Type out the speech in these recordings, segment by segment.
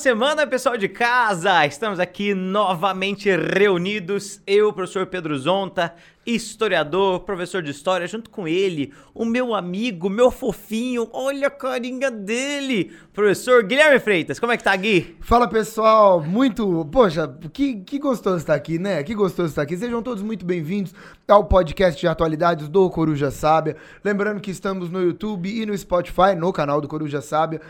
semana, pessoal de casa! Estamos aqui novamente reunidos, eu, professor Pedro Zonta, historiador, professor de história, junto com ele, o meu amigo, meu fofinho, olha a carinha dele, professor Guilherme Freitas. Como é que tá, Gui? Fala, pessoal, muito... Poxa, que, que gostoso estar aqui, né? Que gostoso estar aqui. Sejam todos muito bem-vindos ao podcast de atualidades do Coruja Sábia. Lembrando que estamos no YouTube e no Spotify, no canal do Coruja Sábia.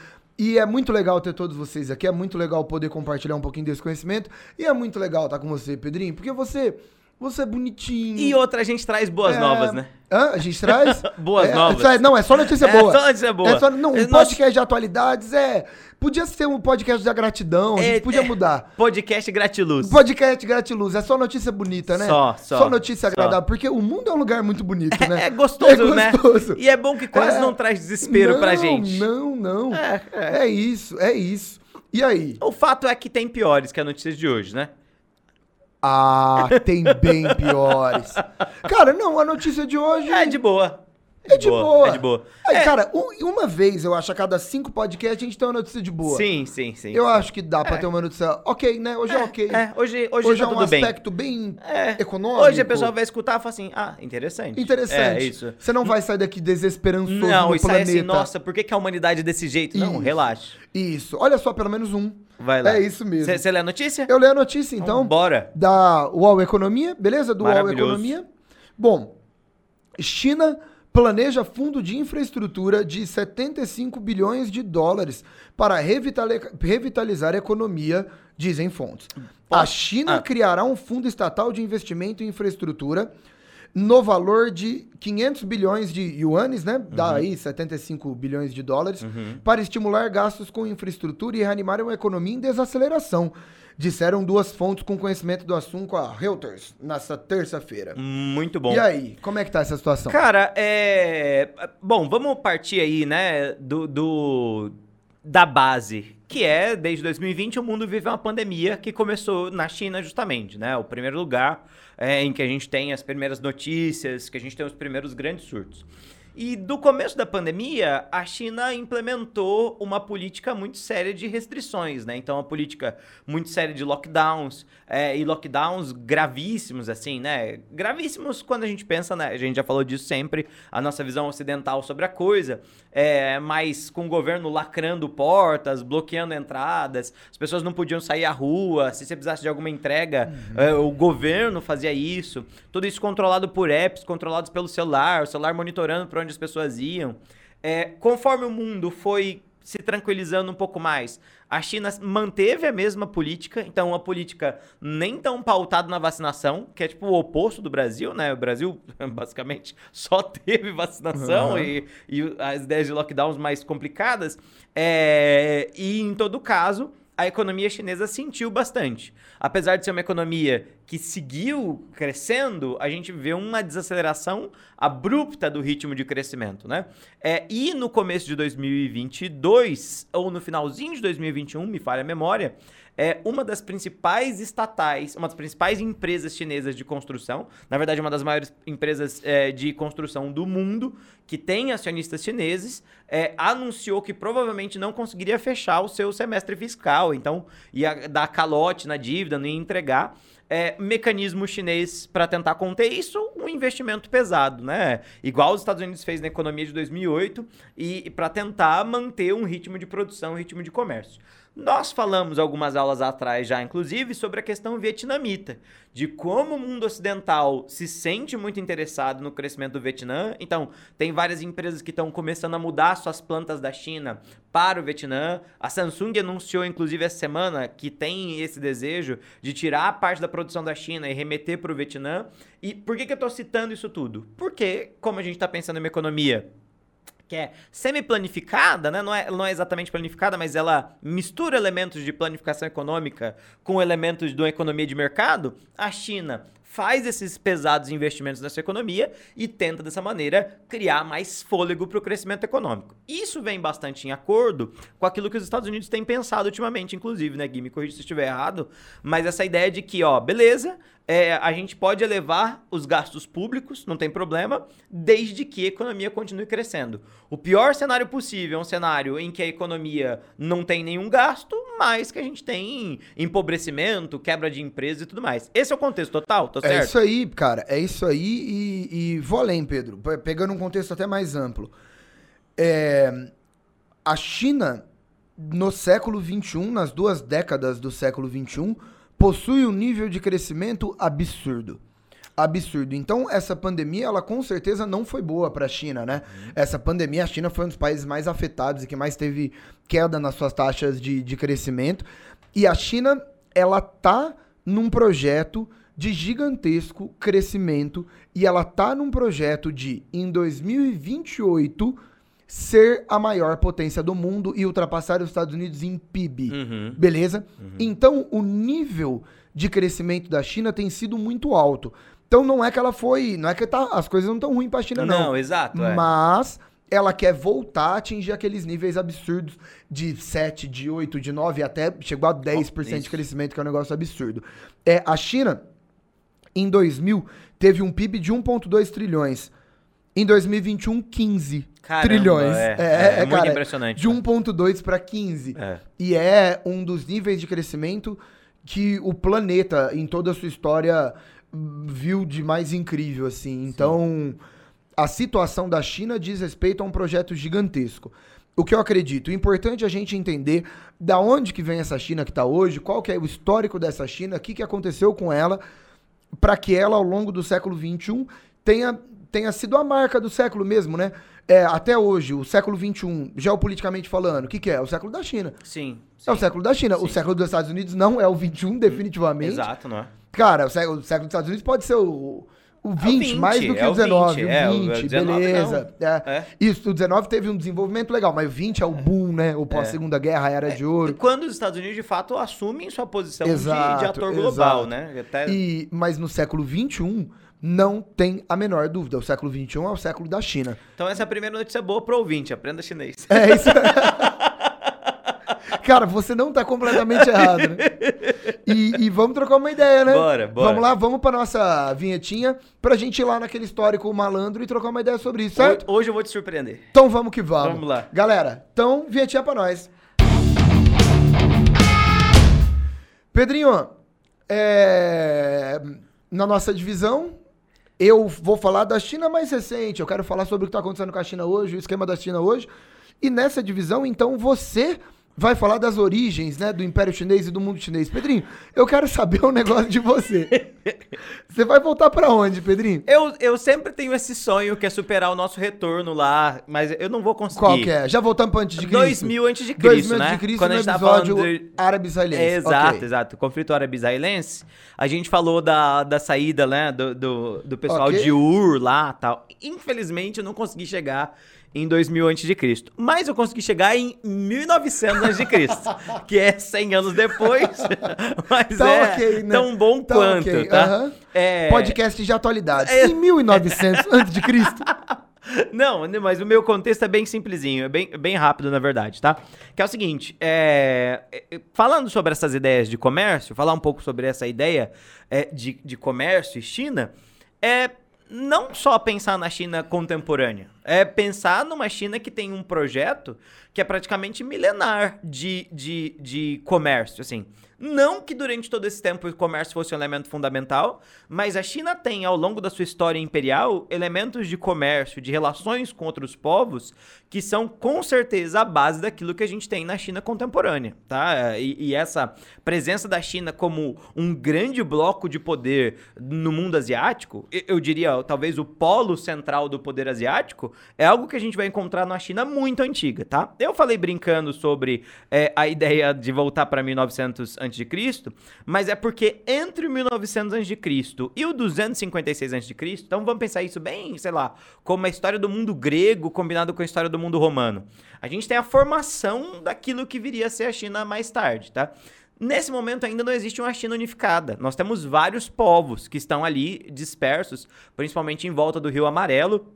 E é muito legal ter todos vocês aqui, é muito legal poder compartilhar um pouquinho desse conhecimento. E é muito legal estar com você, Pedrinho, porque você, você é bonitinho. E outra, a gente traz boas É, novas, né? Hã? A gente traz? Boas É, novas. só- Não, é só notícia É boa. só notícia boa. É só, não, um podcast de atualidades é... Podia ser um podcast da gratidão, a gente É, podia é. mudar. Podcast Gratiluz. Podcast gratiluz, é só notícia bonita, né? Só, só, notícia só. agradável, porque o mundo é um lugar muito bonito, né? É gostoso, É né? gostoso. E é bom que quase É. não traz desespero não, pra gente. Não, não. É, É, é. isso, é isso. E aí? O fato é que tem piores que a notícia de hoje, né? Ah, tem bem piores. Cara, não, a notícia de hoje... É de boa. É de boa. É de boa. Aí, É, cara, um- uma vez, eu acho, a cada cinco podcasts a gente tem uma notícia de boa. Sim, sim, sim. Eu sim. acho que dá pra ter uma notícia ok, né? Hoje é, ok. É, hoje, hoje, Hoje tá é um tudo bem. aspecto bem, É. econômico. Hoje a pessoa vai escutar e fala assim, ah, interessante. Interessante. É, isso. Você não vai sair daqui desesperançoso Não, no isso aí planeta. assim, nossa, por que, que a humanidade é desse jeito? Não, Isso. relaxa. Isso. Olha só, pelo menos um. Vai lá. É isso mesmo. Você lê a notícia? Eu leio a notícia, então. bora. Da UOL Economia, beleza? Do UOL. Economia. Bom, China planeja fundo de infraestrutura de 75 bilhões de dólares para revitali- revitalizar a economia, dizem fontes. A Posso- China Ah. criará um fundo estatal de investimento em infraestrutura no valor de 500 bilhões de yuanes, né? Dá aí 75 bilhões de dólares, para estimular gastos com infraestrutura e reanimar uma economia em desaceleração, disseram duas fontes com conhecimento do assunto com a Reuters nesta terça-feira. Muito bom. E aí, como é que tá essa situação? Cara, é. Bom, vamos partir aí, né, do, do- da base, que é, desde 2020, o mundo vive uma pandemia que começou na China, justamente, né? O primeiro lugar é, em que a gente tem as primeiras notícias, que a gente tem os primeiros grandes surtos. E do começo da pandemia, a China implementou uma política muito séria de restrições, né? Então, uma política muito séria de lockdowns, é, e lockdowns gravíssimos, assim, né? Gravíssimos quando a gente pensa, né? A gente já falou disso sempre, a nossa visão ocidental sobre a coisa, é, mas com o governo lacrando portas, bloqueando entradas, as pessoas não podiam sair à rua, se você precisasse de alguma entrega, é, o governo fazia isso, tudo isso controlado por apps, controlados pelo celular, o celular monitorando para onde as pessoas iam. É, conforme o mundo foi se tranquilizando um pouco mais, a China manteve a mesma política, então uma política nem tão pautada na vacinação, que é tipo o oposto do Brasil, né? O Brasil basicamente só teve vacinação Uhum. e, e as ideias de lockdowns mais complicadas. É, e em todo caso, a economia chinesa sentiu bastante. Apesar de ser uma economia que seguiu crescendo, a gente vê uma desaceleração abrupta do ritmo de crescimento, né? É, e no começo de 2022, ou no finalzinho de 2021, me falha a memória, é uma das principais estatais, uma das principais empresas chinesas de construção, na verdade, uma das maiores empresas é, de construção do mundo, que tem acionistas chineses, é, anunciou que provavelmente não conseguiria fechar o seu semestre fiscal, então ia dar calote na dívida, não ia entregar. É, mecanismo chinês para tentar conter isso, um investimento pesado, né? Igual os Estados Unidos fez na economia de 2008 e, e para tentar manter um ritmo de produção, um ritmo de comércio. Nós falamos algumas aulas atrás já, inclusive, sobre a questão vietnamita, de como o mundo ocidental se sente muito interessado no crescimento do Vietnã. Então, tem várias empresas que estão começando a mudar suas plantas da China para o Vietnã. A Samsung anunciou, inclusive, essa semana que tem esse desejo de tirar parte da produção da China e remeter para o Vietnã. E por que, que eu estou citando isso tudo? Porque, como a gente está pensando em uma economia que é semi-planificada, né? Não é, não é exatamente planificada, mas ela mistura elementos de planificação econômica com elementos de uma economia de mercado. A China faz esses pesados investimentos nessa economia e tenta dessa maneira criar mais fôlego para o crescimento econômico. Isso vem bastante em acordo com aquilo que os Estados Unidos têm pensado ultimamente, inclusive, né, Gui? Me corrija se estiver errado, mas essa ideia de que, ó, beleza, é, a gente pode elevar os gastos públicos, não tem problema, desde que a economia continue crescendo. O pior cenário possível é um cenário em que a economia não tem nenhum gasto, mas que a gente tem empobrecimento, quebra de empresas e tudo mais. Esse é o contexto total, tá certo? É isso aí, cara. É isso aí e, e vou além, Pedro. Pegando um contexto até mais amplo. É, a China, no século XXI, nas duas décadas do século XXI, possui um nível de crescimento absurdo. Absurdo. Então, essa pandemia, ela com certeza não foi boa para a China, né? Uhum. Essa pandemia, a China foi um dos países mais afetados e que mais teve queda nas suas taxas de, de crescimento. E a China, ela tá num projeto de gigantesco crescimento e ela tá num projeto de, em 2028, ser a maior potência do mundo e ultrapassar os Estados Unidos em PIB. Uhum. Beleza? Uhum. Então, o nível de crescimento da China tem sido muito alto. Então, não é que ela foi. Não é que tá, as coisas não estão ruins para a China, não. Não, exato. É. Mas ela quer voltar a atingir aqueles níveis absurdos de 7, de 8, de 9, até chegou a 10% oh, de crescimento, que é um negócio absurdo. É, a China, em 2000, teve um PIB de 1,2 trilhões. Em 2021, 15 Caramba, trilhões. É, é, é, é muito cara, impressionante. De 1,2 para 15. É. E é um dos níveis de crescimento que o planeta, em toda a sua história, viu de mais incrível, assim. Então, Sim. a situação da China diz respeito a um projeto gigantesco. O que eu acredito, o importante é a gente entender da onde que vem essa China que está hoje, qual que é o histórico dessa China, o que, que aconteceu com ela, para que ela, ao longo do século XXI, tenha tenha sido a marca do século mesmo, né? É, até hoje, o século XXI, geopoliticamente falando, o que, que é? O século da China. Sim. sim. É o século da China. Sim. O século dos Estados Unidos não é o XXI, definitivamente. Exato, não é? Cara, o século, o século dos Estados Unidos pode ser o, o 20, é o 20 mais do que é o 19. O 20, é, o 20 beleza. É. é. Isso, o 19 teve um desenvolvimento legal, mas o 20 é o boom, né? O pós-segunda guerra, era de ouro. Quando os Estados Unidos, de fato, assumem sua posição exato, de, de, ator global, exato. né? Até... E, mas no século 21 não tem a menor dúvida. O século XXI é o século da China. Então essa é a primeira notícia boa pro ouvinte. Aprenda chinês. É isso. Cara, você não tá completamente errado, né? E, e, vamos trocar uma ideia, né? Bora, bora. Vamos lá, vamos pra nossa vinhetinha pra gente ir lá naquele histórico malandro e trocar uma ideia sobre isso, certo? Hoje eu vou te surpreender. Então vamos que vamos. Vamos lá. Galera, então vinhetinha pra nós. Pedrinho, é... na nossa divisão, eu vou falar da China mais recente, eu quero falar sobre o que está acontecendo com a China hoje, o esquema da China hoje. E nessa divisão, então, você vai falar das origens, né, do Império Chinês e do mundo chinês. Pedrinho, eu quero saber um negócio de você. você vai voltar para onde, Pedrinho? Eu, eu sempre tenho esse sonho que é superar o nosso retorno lá, mas eu não vou conseguir. Qual que é? Já voltamos para antes de Cristo? 2000 antes de Cristo, 2000 né? antes de Cristo, Quando a gente tá falando de... árabe-israelense. É, exato, okay. exato. conflito árabe-israelense. A gente falou da, da saída, né, do, do, do pessoal okay. de Ur lá, tal. Infelizmente eu não consegui chegar em 2000 a.C. Mas eu consegui chegar em 1900 a.C., que é 100 anos depois, mas tá é okay, né? tão bom tá quanto, okay. tá? Uhum. É... Podcast de atualidade. É... Em 1900 a.C. Não, mas o meu contexto é bem simplesinho, é bem, bem rápido, na verdade, tá? Que é o seguinte, é, é, falando sobre essas ideias de comércio, falar um pouco sobre essa ideia é, de, de comércio e China, é não só pensar na China contemporânea, é pensar numa China que tem um projeto que é praticamente milenar de, de, de comércio, assim. Não que durante todo esse tempo o comércio fosse um elemento fundamental, mas a China tem, ao longo da sua história imperial, elementos de comércio, de relações com outros povos, que são com certeza a base daquilo que a gente tem na China contemporânea, tá? E, e essa presença da China como um grande bloco de poder no mundo asiático, eu diria talvez o polo central do poder asiático, é algo que a gente vai encontrar na China muito antiga, tá? Eu falei brincando sobre é, a ideia de voltar para 1900 a.C., mas é porque entre o 1900 a.C. e o 256 a.C., então vamos pensar isso bem, sei lá, como a história do mundo grego combinado com a história do mundo romano. A gente tem a formação daquilo que viria a ser a China mais tarde, tá? Nesse momento ainda não existe uma China unificada. Nós temos vários povos que estão ali dispersos, principalmente em volta do Rio Amarelo,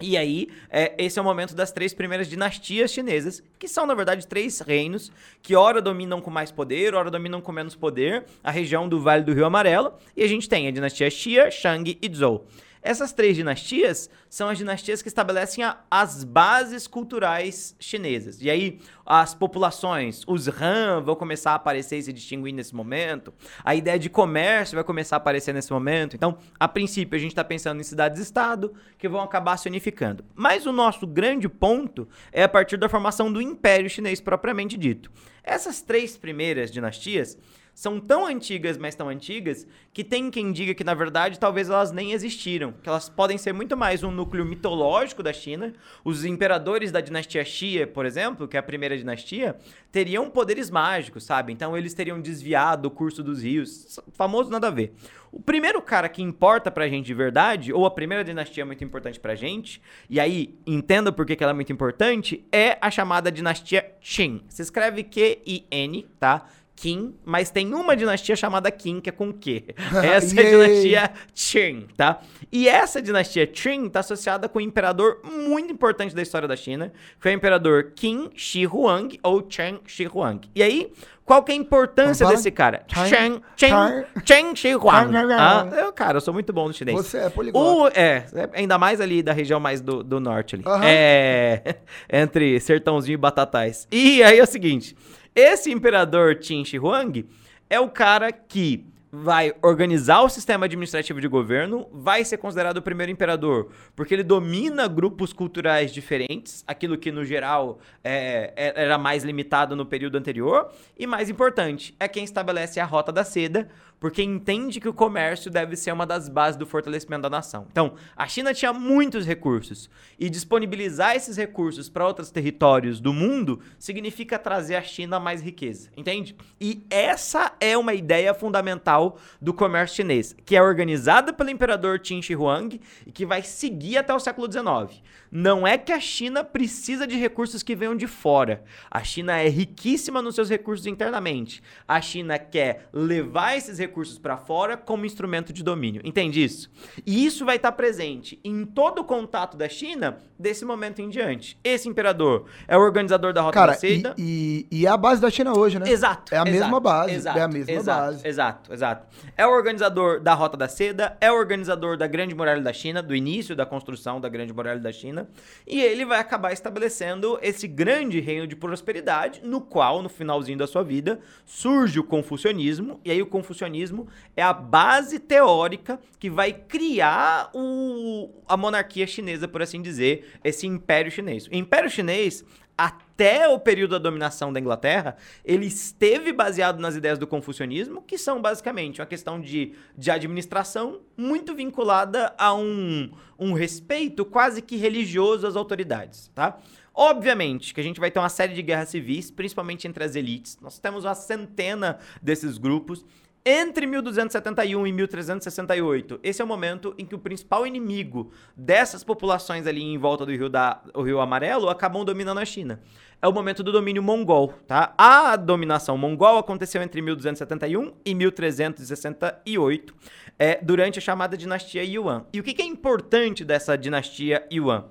e aí, é, esse é o momento das três primeiras dinastias chinesas, que são, na verdade, três reinos que ora dominam com mais poder, ora dominam com menos poder, a região do Vale do Rio Amarelo, e a gente tem a dinastia Xia, Shang e Zhou. Essas três dinastias são as dinastias que estabelecem a, as bases culturais chinesas. E aí, as populações, os Han, vão começar a aparecer e se distinguir nesse momento. A ideia de comércio vai começar a aparecer nesse momento. Então, a princípio, a gente está pensando em cidades-estado que vão acabar se unificando. Mas o nosso grande ponto é a partir da formação do Império Chinês propriamente dito. Essas três primeiras dinastias são tão antigas, mas tão antigas, que tem quem diga que, na verdade, talvez elas nem existiram. Que elas podem ser muito mais um núcleo mitológico da China. Os imperadores da dinastia Xia, por exemplo, que é a primeira dinastia, teriam poderes mágicos, sabe? Então eles teriam desviado o curso dos rios. Famoso nada a ver. O primeiro cara que importa pra gente de verdade, ou a primeira dinastia muito importante pra gente, e aí entenda por que, que ela é muito importante, é a chamada dinastia Qin. Se escreve Q-I-N, tá? Qin, mas tem uma dinastia chamada Qin, que é com Q. Essa é a dinastia Qin, tá? E essa dinastia Qin está associada com um imperador muito importante da história da China, que foi o imperador Qin Shi Huang, ou Chen Shi Huang. E aí, qual que é a importância desse cara? Chen, Chen, Chen Shi Huang. Ah, eu, cara, eu sou muito bom no chinês. Você é poliglota. O, é, é, ainda mais ali da região mais do, do norte ali. Uhum. É, entre Sertãozinho e Batatais. E aí é o seguinte... Esse imperador Qin Shi Huang é o cara que vai organizar o sistema administrativo de governo, vai ser considerado o primeiro imperador, porque ele domina grupos culturais diferentes, aquilo que no geral é, é era mais limitado no período anterior, e mais importante, é quem estabelece a rota da seda, porque entende que o comércio deve ser uma das bases do fortalecimento da nação. Então, a China tinha muitos recursos e disponibilizar esses recursos para outros territórios do mundo significa trazer à China mais riqueza, entende? E essa é uma ideia fundamental do comércio chinês, que é organizada pelo imperador Qin Shi Huang e que vai seguir até o século XIX. Não é que a China precisa de recursos que venham de fora. A China é riquíssima nos seus recursos internamente. A China quer levar esses recursos para fora como instrumento de domínio. Entende isso? E isso vai estar tá presente em todo o contato da China desse momento em diante. Esse imperador é o organizador da Rota Cara, da Seda. E, e, e, é a base da China hoje, né? Exato. É a exato, mesma base. Exato, é a mesma exato, base. Exato, exato. É o organizador da Rota da Seda, é o organizador da Grande Muralha da China, do início da construção da Grande Muralha da China. E ele vai acabar estabelecendo esse grande reino de prosperidade, no qual, no finalzinho da sua vida, surge o confucionismo. E aí o confucionismo é a base teórica que vai criar o, a monarquia chinesa, por assim dizer, esse império chinês. O império chinês, até o período da dominação da Inglaterra, ele esteve baseado nas ideias do confucionismo, que são basicamente uma questão de, de administração muito vinculada a um, um respeito quase que religioso às autoridades, tá? Obviamente que a gente vai ter uma série de guerras civis, principalmente entre as elites. Nós temos uma centena desses grupos. Entre 1271 e 1368, esse é o momento em que o principal inimigo dessas populações ali em volta do rio, da, o rio Amarelo acabam dominando a China. É o momento do domínio mongol, tá? A dominação mongol aconteceu entre 1271 e 1368, é, durante a chamada dinastia Yuan. E o que, que é importante dessa dinastia Yuan?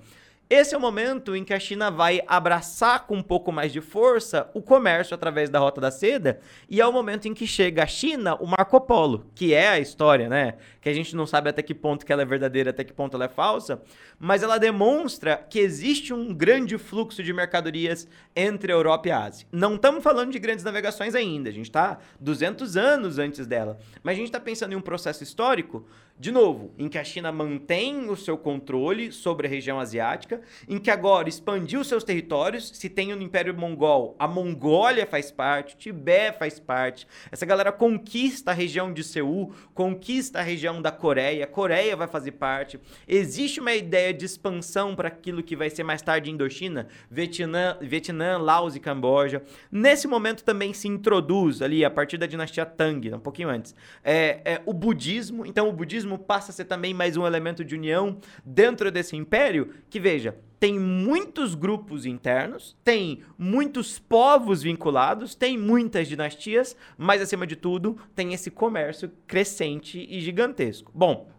Esse é o momento em que a China vai abraçar com um pouco mais de força o comércio através da Rota da Seda, e é o momento em que chega a China o Marco Polo, que é a história, né? Que a gente não sabe até que ponto que ela é verdadeira, até que ponto ela é falsa, mas ela demonstra que existe um grande fluxo de mercadorias entre a Europa e a Ásia. Não estamos falando de grandes navegações ainda, a gente está 200 anos antes dela, mas a gente está pensando em um processo histórico de novo, em que a China mantém o seu controle sobre a região asiática, em que agora expandiu seus territórios, se tem o Império Mongol, a Mongólia faz parte, o Tibete faz parte. Essa galera conquista a região de Seul, conquista a região da Coreia, a Coreia vai fazer parte. Existe uma ideia de expansão para aquilo que vai ser mais tarde Indochina, Vietnã, Vietnã, Laos e Camboja. Nesse momento também se introduz ali, a partir da dinastia Tang, um pouquinho antes, é, é o budismo. Então o budismo passa a ser também mais um elemento de união dentro desse império, que veja, tem muitos grupos internos, tem muitos povos vinculados, tem muitas dinastias, mas acima de tudo, tem esse comércio crescente e gigantesco. Bom,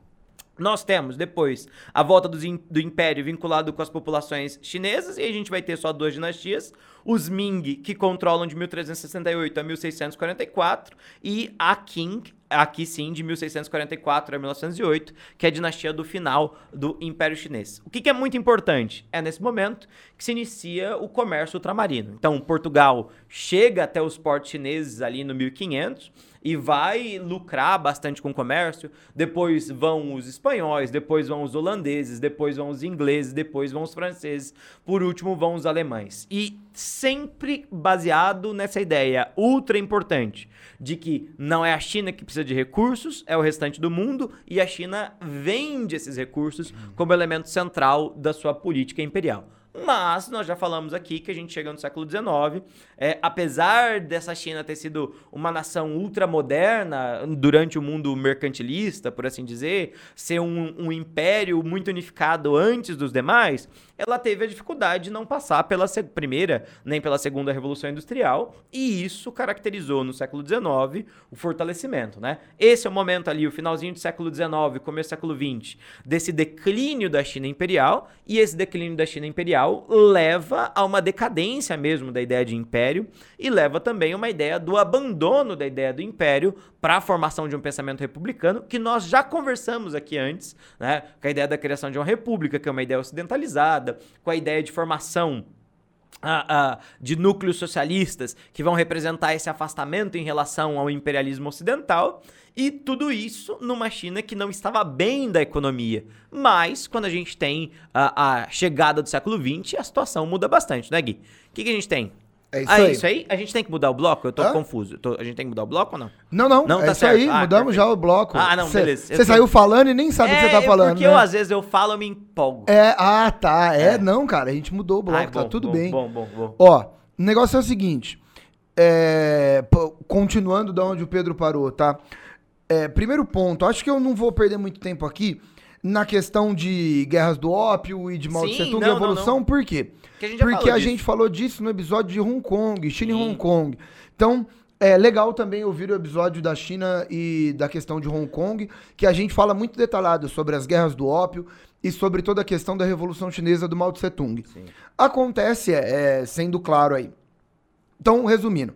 nós temos depois a volta do, do, império vinculado com as populações chinesas, e a gente vai ter só duas dinastias: os Ming, que controlam de 1368 a 1644, e a Qing, aqui sim, de 1644 a 1908, que é a dinastia do final do Império Chinês. O que, que, é muito importante? É nesse momento que se inicia o comércio ultramarino. Então, Portugal chega até os portos chineses ali no 1500 e vai lucrar bastante com o comércio. Depois vão os espanhóis, depois vão os holandeses, depois vão os ingleses, depois vão os franceses, por último vão os alemães. E sempre baseado nessa ideia ultra importante de que não é a China que precisa de recursos, é o restante do mundo e a China vende esses recursos como elemento central da sua política imperial. Mas nós já falamos aqui que a gente chega no século XIX, é, apesar dessa China ter sido uma nação ultramoderna durante o mundo mercantilista, por assim dizer, ser um, um império muito unificado antes dos demais, ela teve a dificuldade de não passar pela primeira nem pela segunda revolução industrial, e isso caracterizou no século XIX o fortalecimento, né? Esse é o momento ali, o finalzinho do século XIX, começo do século XX, desse declínio da China imperial, e esse declínio da China imperial leva a uma decadência mesmo da ideia de império e leva também a uma ideia do abandono da ideia do império para a formação de um pensamento republicano, que nós já conversamos aqui antes, né? Com a ideia da criação de uma república, que é uma ideia ocidentalizada, com a ideia de formação Uh, uh, de núcleos socialistas que vão representar esse afastamento em relação ao imperialismo ocidental, e tudo isso numa China que não estava bem da economia. Mas, quando a gente tem a, a chegada do século XX, a situação muda bastante, né, Gui? O que, que a gente tem? É isso ah, aí. isso aí? A gente tem que mudar o bloco? Eu tô Hã? confuso. Tô- a gente tem que mudar o bloco ou não? Não, não, Não, é tá isso certo. aí, Ah, mudamos perfeito. já o bloco. Ah, não, beleza. Eu Você saiu falando e nem sabe o que você tá é falando, porque né? eu, às vezes, eu falo e me empolgo. É, ah, tá. É, É. não, cara, a gente mudou o bloco, tá bom, tudo bom, bem. Bom, bom, bom. Ó, o negócio é o seguinte. é, continuando da onde o Pedro parou, tá? É, primeiro ponto, acho que eu não vou perder muito tempo aqui na questão de guerras do ópio e de Mao Sim, Tse Tung e não, não, evolução, por quê? Porque a gente já Porque falou a disso. gente falou disso no episódio de Hong Kong, China e. Hong Kong. Então, é legal também ouvir o episódio da China e da questão de Hong Kong, que a gente fala muito detalhado sobre as guerras do ópio e sobre toda a questão da Revolução Chinesa do Mao Tse Tung. Sim. Acontece, é, é, sendo claro aí. Então, resumindo,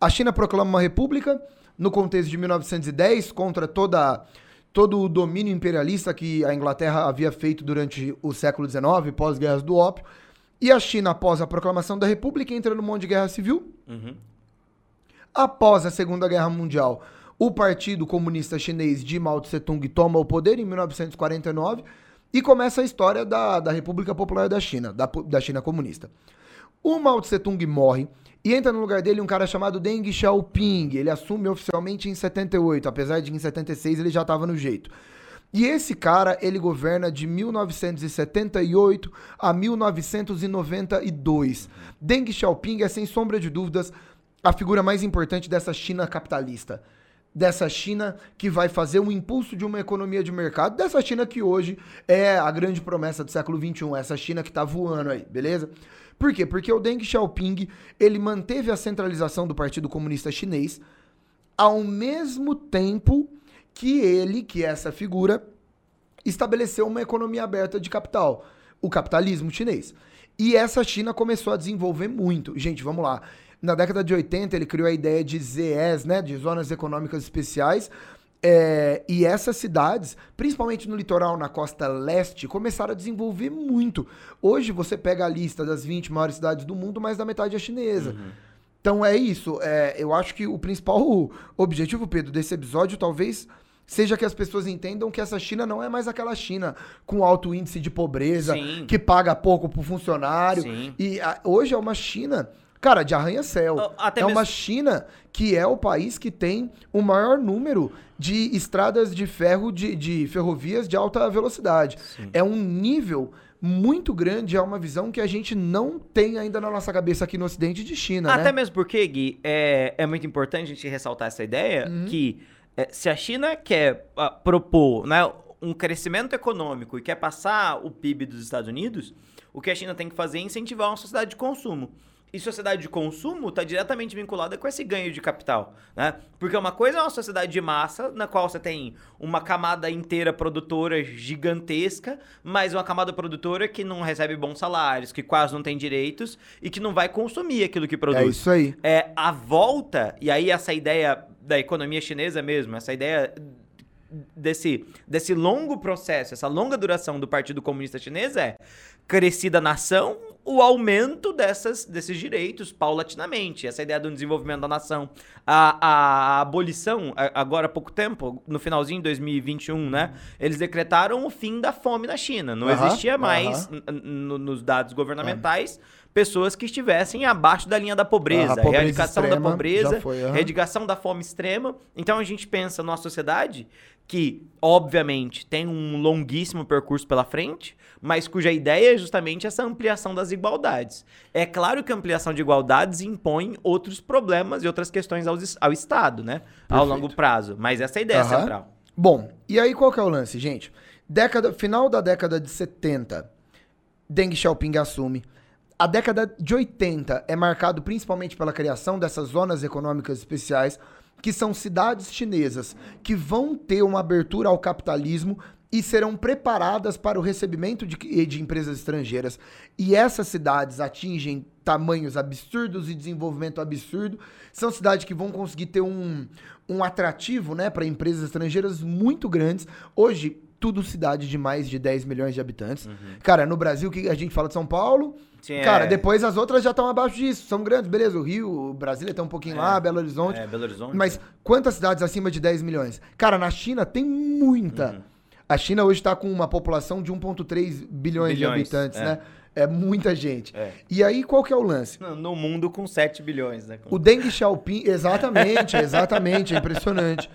a China proclama uma república no contexto de 1910 contra toda, todo o domínio imperialista que a Inglaterra havia feito durante o século XIX, pós-guerras do ópio. E a China, após a proclamação da república, entra no monte de guerra civil. Uhum. Após a Segunda Guerra Mundial, o Partido Comunista Chinês de Mao Tse Tung toma o poder em 1949 e começa a história da, da República Popular da China, da, da China comunista. O Mao Tse Tung morre e entra no lugar dele um cara chamado Deng Xiaoping. Ele assume oficialmente em 78, apesar de em 76 ele já estava no jeito. E esse cara, ele governa de 1978 a 1992. Deng Xiaoping é, sem sombra de dúvidas, a figura mais importante dessa China capitalista. Dessa China que vai fazer um impulso de uma economia de mercado. Dessa China que hoje é a grande promessa do século XXI. Essa China que tá voando aí, beleza? Por quê? Porque o Deng Xiaoping, ele manteve a centralização do Partido Comunista Chinês ao mesmo tempo que ele, que é essa figura, estabeleceu uma economia aberta de capital, o capitalismo chinês. E essa China começou a desenvolver muito. Gente, vamos lá. Na década de 80, ele criou a ideia de ZEs, né, de zonas econômicas especiais. É, e essas cidades, principalmente no litoral, na costa leste, começaram a desenvolver muito. Hoje você pega a lista das 20 maiores cidades do mundo, mais da metade é chinesa. Então é isso. É, eu acho que o principal objetivo, Pedro, desse episódio talvez seja que as pessoas entendam que essa China não é mais aquela China com alto índice de pobreza, Sim. que paga pouco pro funcionário. Sim. E a- hoje é uma China, cara, de arranha-céu. Até é uma mesmo- China que é o país que tem o maior número de estradas de ferro, de, de ferrovias de alta velocidade. É um nível muito grande, é uma visão que a gente não tem ainda na nossa cabeça aqui no Ocidente de China, Até né? mesmo porque, Gui, é, é muito importante a gente ressaltar essa ideia Uhum. que é, se a China quer ah, propor né, um crescimento econômico e quer passar o PIB dos Estados Unidos, o que a China tem que fazer é incentivar uma sociedade de consumo. E sociedade de consumo está diretamente vinculada com esse ganho de capital, né? Porque uma coisa é uma sociedade de massa, na qual você tem uma camada inteira produtora gigantesca, mas uma camada produtora que não recebe bons salários, que quase não tem direitos e que não vai consumir aquilo que produz. É isso aí. É a volta, e aí essa ideia da economia chinesa mesmo, essa ideia desse, desse longo processo, essa longa duração do Partido Comunista Chinês é crescida nação, o aumento dessas, desses direitos paulatinamente. Essa ideia do desenvolvimento da nação. A, a abolição, agora há pouco tempo, no finalzinho de 2021, né? Eles decretaram o fim da fome na China. Não existia mais, nos dados governamentais, pessoas que estivessem abaixo da linha da pobreza. Uh pobreza erradicação extrema, da pobreza, foi, erradicação da fome extrema. Então a gente pensa numa sociedade que, obviamente, tem um longuíssimo percurso pela frente, mas cuja ideia é justamente essa ampliação das igualdades. É claro que a ampliação de igualdades impõe outros problemas e outras questões ao, ao Estado, né? Perfeito. Ao longo prazo. Mas essa é a ideia uhum. central. Bom, e aí qual que é o lance, gente? Década, final da década de 70, Deng Xiaoping assume. A década de 80 é marcado principalmente pela criação dessas zonas econômicas especiais, que são cidades chinesas que vão ter uma abertura ao capitalismo e serão preparadas para o recebimento de, de empresas estrangeiras. E essas cidades atingem tamanhos absurdos e desenvolvimento absurdo. São cidades que vão conseguir ter um, um atrativo né, para empresas estrangeiras muito grandes. Hoje, tudo cidade de mais de 10 milhões de habitantes. Uhum. Cara, no Brasil, que a gente fala de São Paulo, Sim, cara, é... depois as outras já estão abaixo disso. São grandes, beleza. O Rio, o Brasília tem um pouquinho é. lá, Belo Horizonte. É, Belo Horizonte. Mas quantas cidades acima de 10 milhões? Cara, na China tem muita. Uhum. A China hoje está com uma população de 1,3 bilhões, bilhões, de habitantes, é. né? É muita gente. É. E aí, qual que é o lance? No mundo com 7 bilhões, né? O Deng Xiaoping, exatamente, exatamente, é impressionante.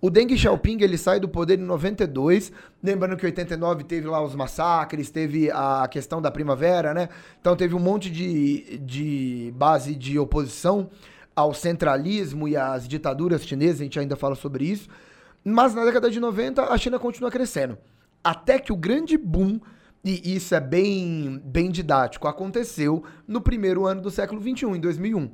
O Deng Xiaoping, ele sai do poder em 92, lembrando que em 89 teve lá os massacres, teve a questão da primavera, né? Então teve um monte de, de base de oposição ao centralismo e às ditaduras chinesas, a gente ainda fala sobre isso. Mas na década de 90, a China continua crescendo. Até que o grande boom e isso é bem, bem didático. Aconteceu no primeiro ano do século XXI, em 2001. Uhum.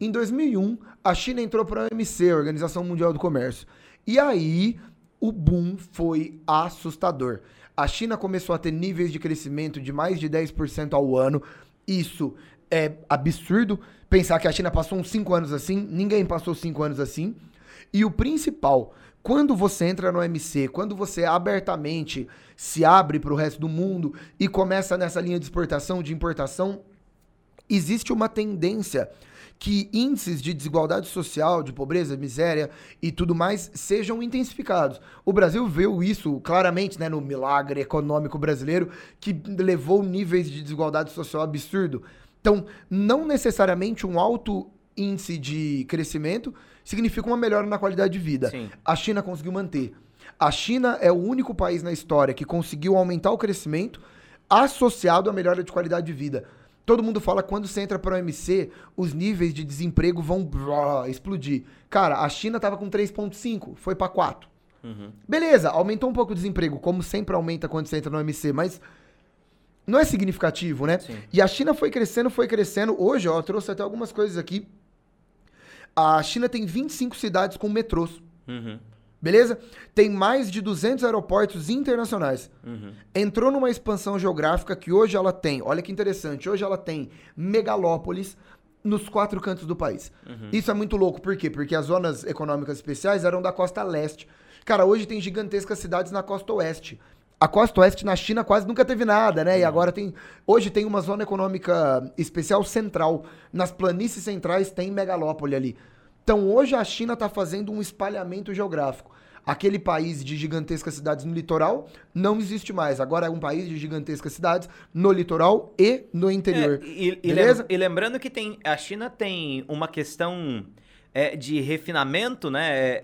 Em 2001, a China entrou para a OMC, Organização Mundial do Comércio. E aí, o boom foi assustador. A China começou a ter níveis de crescimento de mais de 10% ao ano. Isso é absurdo. Pensar que a China passou uns 5 anos assim, ninguém passou 5 anos assim. E o principal, quando você entra no MC, quando você abertamente se abre para o resto do mundo e começa nessa linha de exportação, de importação, existe uma tendência que índices de desigualdade social, de pobreza, miséria e tudo mais sejam intensificados. O Brasil viu isso claramente né, no milagre econômico brasileiro, que levou níveis de desigualdade social absurdo. Então, não necessariamente um alto índice de crescimento significa uma melhora na qualidade de vida. Sim. A China conseguiu manter. A China é o único país na história que conseguiu aumentar o crescimento associado à melhora de qualidade de vida. Todo mundo fala quando você entra para o OMC, os níveis de desemprego vão explodir. Cara, a China estava com 3,5, foi para 4. Uhum. Beleza, aumentou um pouco o desemprego, como sempre aumenta quando você entra no OMC, mas não é significativo, né? Sim. E a China foi crescendo, foi crescendo. Hoje, ó, eu trouxe até algumas coisas aqui a China tem 25 cidades com metrôs. Uhum. Beleza? Tem mais de 200 aeroportos internacionais. Uhum. Entrou numa expansão geográfica que hoje ela tem, olha que interessante, hoje ela tem megalópolis nos quatro cantos do país. Uhum. Isso é muito louco, por quê? Porque as zonas econômicas especiais eram da costa leste. Cara, hoje tem gigantescas cidades na costa oeste. A costa oeste na China quase nunca teve nada, né? E uhum. agora tem. Hoje tem uma zona econômica especial central. Nas planícies centrais tem megalópole ali. Então hoje a China está fazendo um espalhamento geográfico. Aquele país de gigantescas cidades no litoral não existe mais. Agora é um país de gigantescas cidades no litoral e no interior. É, e, Beleza? E lembrando que tem, a China tem uma questão é, de refinamento, né, é,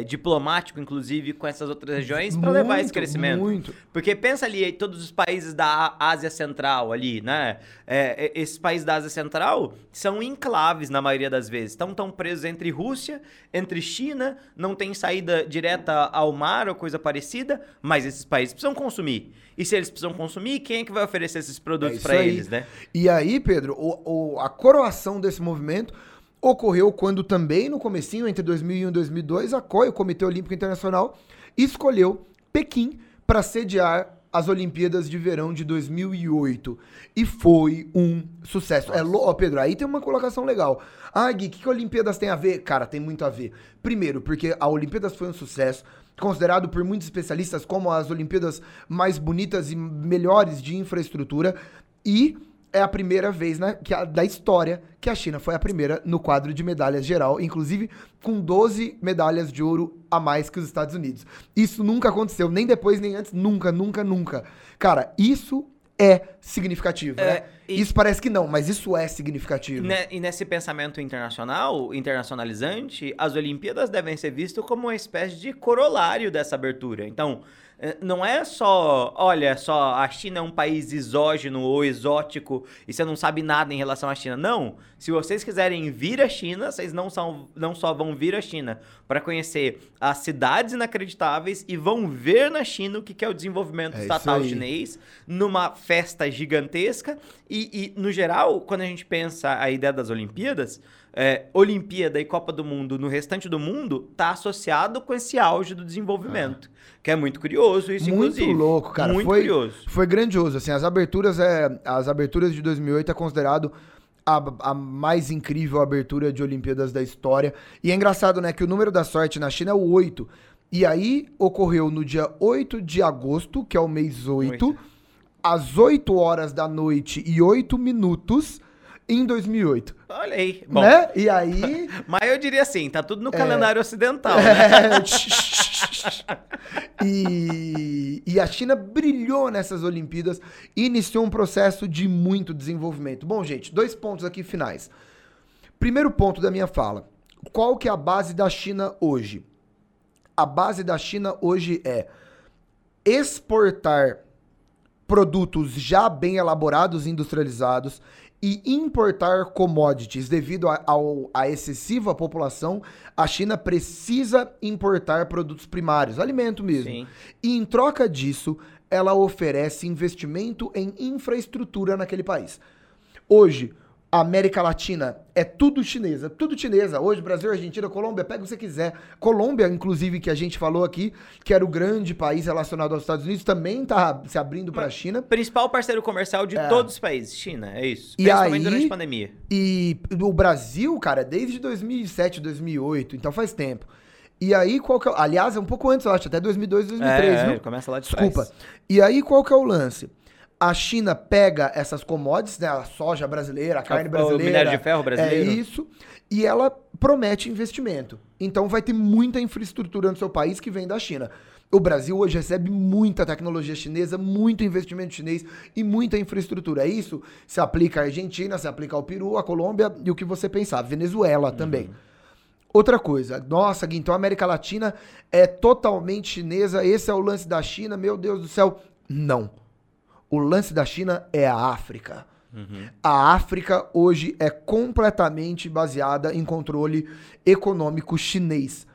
é, diplomático, inclusive, com essas outras regiões para levar esse crescimento. Muito. Porque pensa ali, todos os países da Ásia Central ali, né? É, é, esses países da Ásia Central são enclaves na maioria das vezes. Estão tão presos entre Rússia, entre China, não tem saída direta ao mar ou coisa parecida, mas esses países precisam consumir. E se eles precisam consumir, quem é que vai oferecer esses produtos É para eles, né? E aí, Pedro, o- o- a coroação desse movimento ocorreu quando também no comecinho, entre 2001 e 2002, a COI, o Comitê Olímpico Internacional, escolheu Pequim para sediar as Olimpíadas de Verão de 2008. E foi um sucesso. É, lo- ó, Pedro, aí tem uma colocação legal. Ah, Gui, o que, que Olimpíadas tem a ver? Cara, tem muito a ver. Primeiro, porque a Olimpíadas foi um sucesso, considerado por muitos especialistas como as Olimpíadas mais bonitas e melhores de infraestrutura. E é a primeira vez né, que a- da história que a China foi a primeira no quadro de medalhas geral, inclusive com 12 medalhas de ouro a mais que os Estados Unidos. Isso nunca aconteceu, nem depois, nem antes, nunca, nunca, nunca. Cara, isso é significativo, É, né? e- Isso parece que não, mas isso é significativo. E ne- E nesse pensamento internacional, internacionalizante, as Olimpíadas devem ser vistas como uma espécie de corolário dessa abertura. Então, não é só, olha, só a China é um país exógeno ou exótico e você não sabe nada em relação à China. Não. Se vocês quiserem vir à China, vocês não, são, não só vão vir à China para conhecer as cidades inacreditáveis e vão ver na China o que é o desenvolvimento É estatal chinês numa festa gigantesca. E, e, no geral, quando a gente pensa a ideia das Olimpíadas, é, Olimpíada e Copa do Mundo no restante do mundo tá associado com esse auge do desenvolvimento. Que é muito curioso isso, Muito inclusive. louco, cara. Muito foi, curioso. Foi grandioso. Assim, as aberturas é, as aberturas de 2008 é considerado a, a mais incrível abertura de Olimpíadas da história. E é engraçado, né, que o número da sorte na China é o 8. E aí ocorreu no dia 8 de agosto, que é o mês 8, Oito. às 8 horas da noite e 8 minutos em 2008. Olha aí. Bom, né? E aí mas eu diria assim, tá tudo no É. calendário ocidental, né? e, e a China brilhou nessas Olimpíadas e iniciou um processo de muito desenvolvimento. Bom, gente, dois pontos aqui finais. Primeiro ponto da minha fala. Qual que é a base da China hoje? A base da China hoje é exportar produtos já bem elaborados e industrializados e importar commodities. Devido a, ao- à excessiva população, a China precisa importar produtos primários, alimento mesmo. Sim. E em troca disso, ela oferece investimento em infraestrutura naquele país. Hoje, a América Latina é tudo chinesa, tudo chinesa. Hoje, Brasil, Argentina, Colômbia, pega o que você quiser. Colômbia, inclusive, que a gente falou aqui, que era o grande país relacionado aos Estados Unidos, também tá se abrindo para a China. Principal parceiro comercial de todos os países, China, é isso. E Principalmente aí- durante a pandemia. E o Brasil, cara, desde 2007, 2008, então faz tempo. E aí, qual que é... o- Aliás, é um pouco antes, eu acho, até 2002, 2003, é, viu? começa lá de Desculpa. trás. E aí, qual que é o lance? A China pega essas commodities, né? A soja brasileira, a carne O- o brasileira. minério de ferro brasileiro. É isso. E ela promete investimento. Então vai ter muita infraestrutura no seu país que vem da China. O Brasil hoje recebe muita tecnologia chinesa, muito investimento chinês e muita infraestrutura. Isso se aplica à Argentina, se aplica ao Peru, à Colômbia e o que você pensar. Venezuela também. Outra coisa, nossa, Gui, então a América Latina é totalmente chinesa, esse é o lance da China, meu Deus do céu. Não. O lance da China é a África. A África hoje é completamente baseada em controle econômico chinês.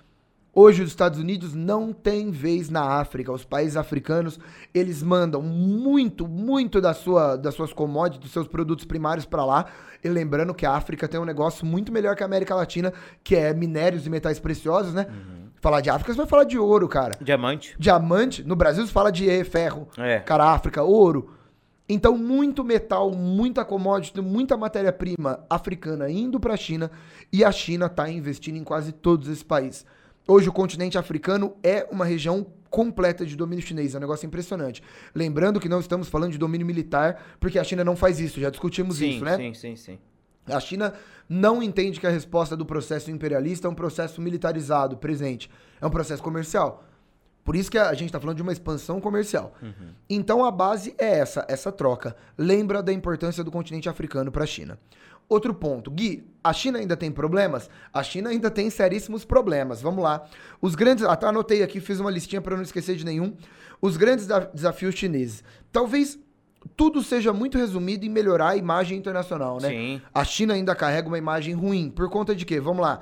Hoje os Estados Unidos não têm vez na África. Os países africanos, eles mandam muito, muito da sua, das suas commodities, dos seus produtos primários para lá. E lembrando que a África tem um negócio muito melhor que a América Latina, que é minérios e metais preciosos, né? Falar de África, você vai falar de ouro, cara. Diamante. Diamante, no Brasil se fala de ferro. É. Cara, África, ouro. Então, muito metal, muita commodity, muita matéria-prima africana indo para a China e a China está investindo em quase todos esses países. Hoje, o continente africano é uma região completa de domínio chinês, é um negócio impressionante. Lembrando que não estamos falando de domínio militar, porque a China não faz isso, já discutimos Sim, isso, né? sim, sim, sim. A China não entende que a resposta do processo imperialista é um processo militarizado, presente. É um processo comercial. Por isso que a gente está falando de uma expansão comercial. Então a base é essa, essa troca. Lembra da importância do continente africano para a China. outro ponto. Gui, a China ainda tem problemas? A China ainda tem seríssimos problemas. Vamos lá. Os grandes. Até anotei aqui, fiz uma listinha para não esquecer de nenhum. Os grandes desafios chineses. Talvez tudo seja muito resumido em melhorar a imagem internacional, né? Sim. A China ainda carrega uma imagem ruim. Por conta de quê? Vamos lá.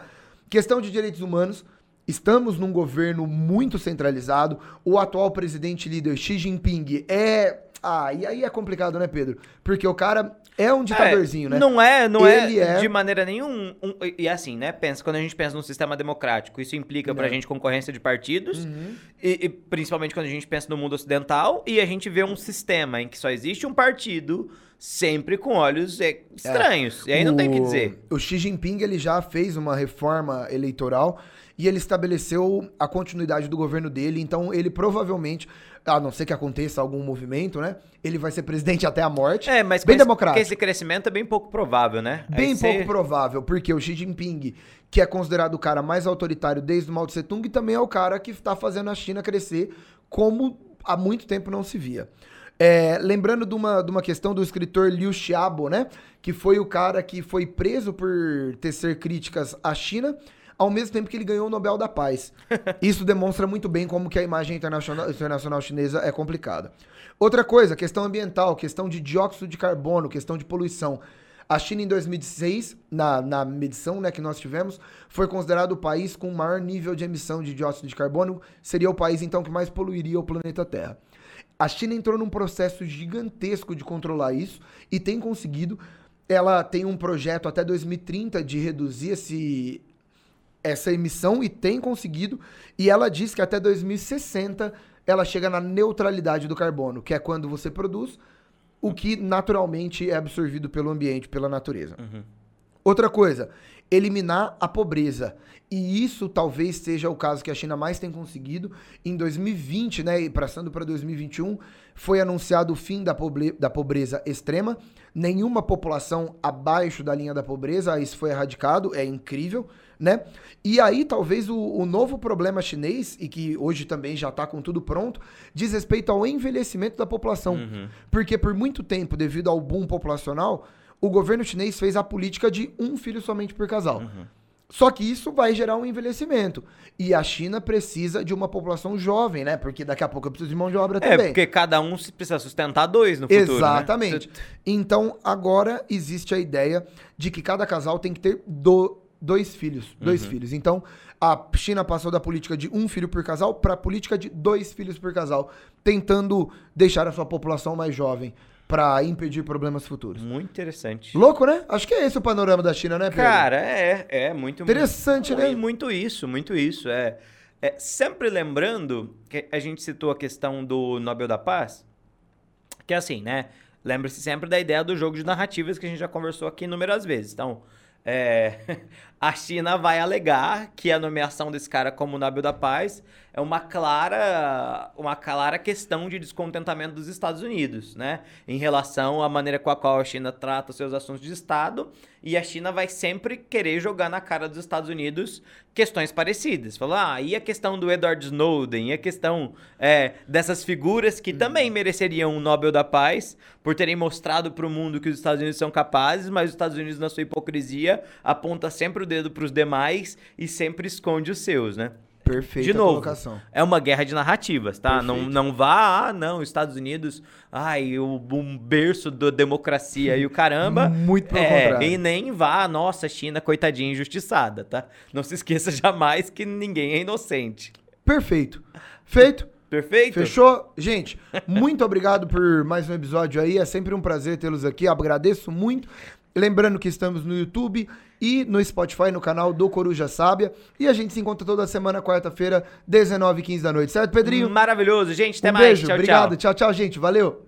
Questão de direitos humanos. Estamos num governo muito centralizado. O atual presidente líder Xi Jinping é. Ah, e aí é complicado, né, Pedro? Porque o cara é um ditadorzinho, É, né? Não é, não Ele é, é- de maneira nenhuma. Um, e assim, né? Pensa, quando a gente pensa num sistema democrático, isso implica pra Não. gente concorrência de partidos, Uhum. e, e principalmente quando a gente pensa no mundo ocidental, e a gente vê um sistema em que só existe um partido, sempre com olhos é, estranhos. E aí não tem o que dizer. O Xi Jinping ele já fez uma reforma eleitoral e ele estabeleceu a continuidade do governo dele. Então ele provavelmente, a não ser que aconteça algum movimento, né? Ele vai ser presidente até a morte. É, mas bem esse- democrático. com esse crescimento é bem pouco provável, né? Aí Bem você- pouco provável, porque o Xi Jinping, que é considerado o cara mais autoritário desde o Mao Tse Tung, também é o cara que está fazendo a China crescer como há muito tempo não se via. É, lembrando de uma, de uma questão do escritor Liu Xiaobo, né? Que foi o cara que foi preso por tecer críticas à China, ao mesmo tempo que ele ganhou o Nobel da Paz. Isso demonstra muito bem como que a imagem internacional, internacional chinesa é complicada. Outra coisa, questão ambiental, questão de dióxido de carbono, questão de poluição. A China, em 2016, na, na medição né, que nós tivemos, foi considerado o país com maior nível de emissão de dióxido de carbono. Seria o país, então, que mais poluiria o planeta Terra. A China entrou num processo gigantesco de controlar isso e tem conseguido. Ela tem um projeto até 2030 de reduzir esse, essa emissão e tem conseguido. E ela diz que até 2060 ela chega na neutralidade do carbono, que é quando você produz o que naturalmente é absorvido pelo ambiente, pela natureza. Outra coisa, eliminar a pobreza. E isso talvez seja o caso que a China mais tem conseguido. Em 2020, né, e passando para 2021, foi anunciado o fim da, pobre- da pobreza extrema. Nenhuma população abaixo da linha da pobreza, isso foi erradicado, é incrível, né? E aí talvez o, o novo problema chinês, e que hoje também já está com tudo pronto, diz respeito ao envelhecimento da população. Porque por muito tempo, devido ao boom populacional, o governo chinês fez a política de um filho somente por casal. Só que isso vai gerar um envelhecimento. E a China precisa de uma população jovem, né? Porque daqui a pouco eu preciso de mão de obra É, também. porque cada um precisa sustentar dois no futuro. né? Exatamente. Então, agora existe a ideia de que cada casal tem que ter do- dois filhos. Dois Uhum. filhos. Então, a China passou da política de um filho por casal para a política de dois filhos por casal, tentando deixar a sua população mais jovem para impedir problemas futuros. Muito interessante. Louco, né? Acho que é esse o panorama da China, né, Pedro? Cara, é, é muito Interessante, muito, né? Muito isso, muito isso. É, é, sempre lembrando que a gente citou a questão do Nobel da Paz, que é assim, né? Lembre-se sempre da ideia do jogo de narrativas que a gente já conversou aqui inúmeras vezes. Então, é, a China vai alegar que a nomeação desse cara como Nobel da Paz é uma clara, uma clara questão de descontentamento dos Estados Unidos, né? Em relação à maneira com a qual a China trata os seus assuntos de Estado. E a China vai sempre querer jogar na cara dos Estados Unidos questões parecidas. Falar, ah, e a questão do Edward Snowden? E a questão é, dessas figuras que também mereceriam um Nobel da Paz por terem mostrado para o mundo que os Estados Unidos são capazes, mas os Estados Unidos, na sua hipocrisia, aponta sempre o dedo para os demais e sempre esconde os seus, né? Perfeita de novo, colocação. é uma guerra de narrativas, tá? Não, Perfeito. não vá, ah, não, Estados Unidos, ai, o, um berço da democracia e o caramba. Muito pelo é, contrário. E nem vá, nossa, China, coitadinha, injustiçada, tá? Não se esqueça jamais que ninguém é inocente. Perfeito. Feito. Perfeito? Fechou? Gente, muito obrigado por mais um episódio aí. É sempre um prazer tê-los aqui. Agradeço muito. Lembrando que estamos no YouTube e no Spotify, no canal do Coruja Sábia. E a gente se encontra toda semana, quarta-feira, 19h15 da noite, certo, Pedrinho? Maravilhoso, gente. Até um mais. beijo, tchau, obrigado. tchau. tchau, tchau, gente. Valeu.